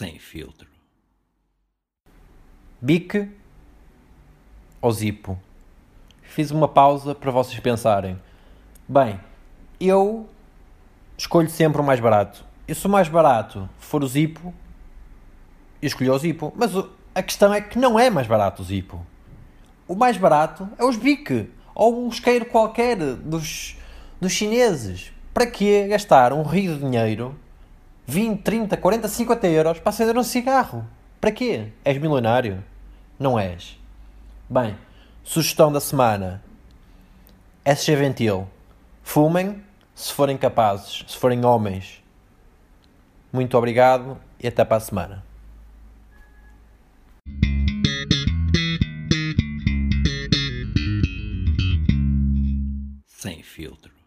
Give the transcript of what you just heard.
sem filtro. Bic ou Zipo? Fiz uma pausa para vocês pensarem. Bem, eu escolho sempre o mais barato. E se o mais barato for o Zipo, eu escolho o Zipo. Mas a questão é que não é mais barato o Zipo. O mais barato é os Bic. Ou um isqueiro qualquer dos, dos chineses. Para que gastar um rio de dinheiro 20, 30, 40, 50 euros para acender um cigarro. Para quê? És milionário? Não és. Bem, sugestão da semana. SG Ventil. Fumem, se forem capazes, se forem homens. Muito obrigado e até para a semana. Sem filtro.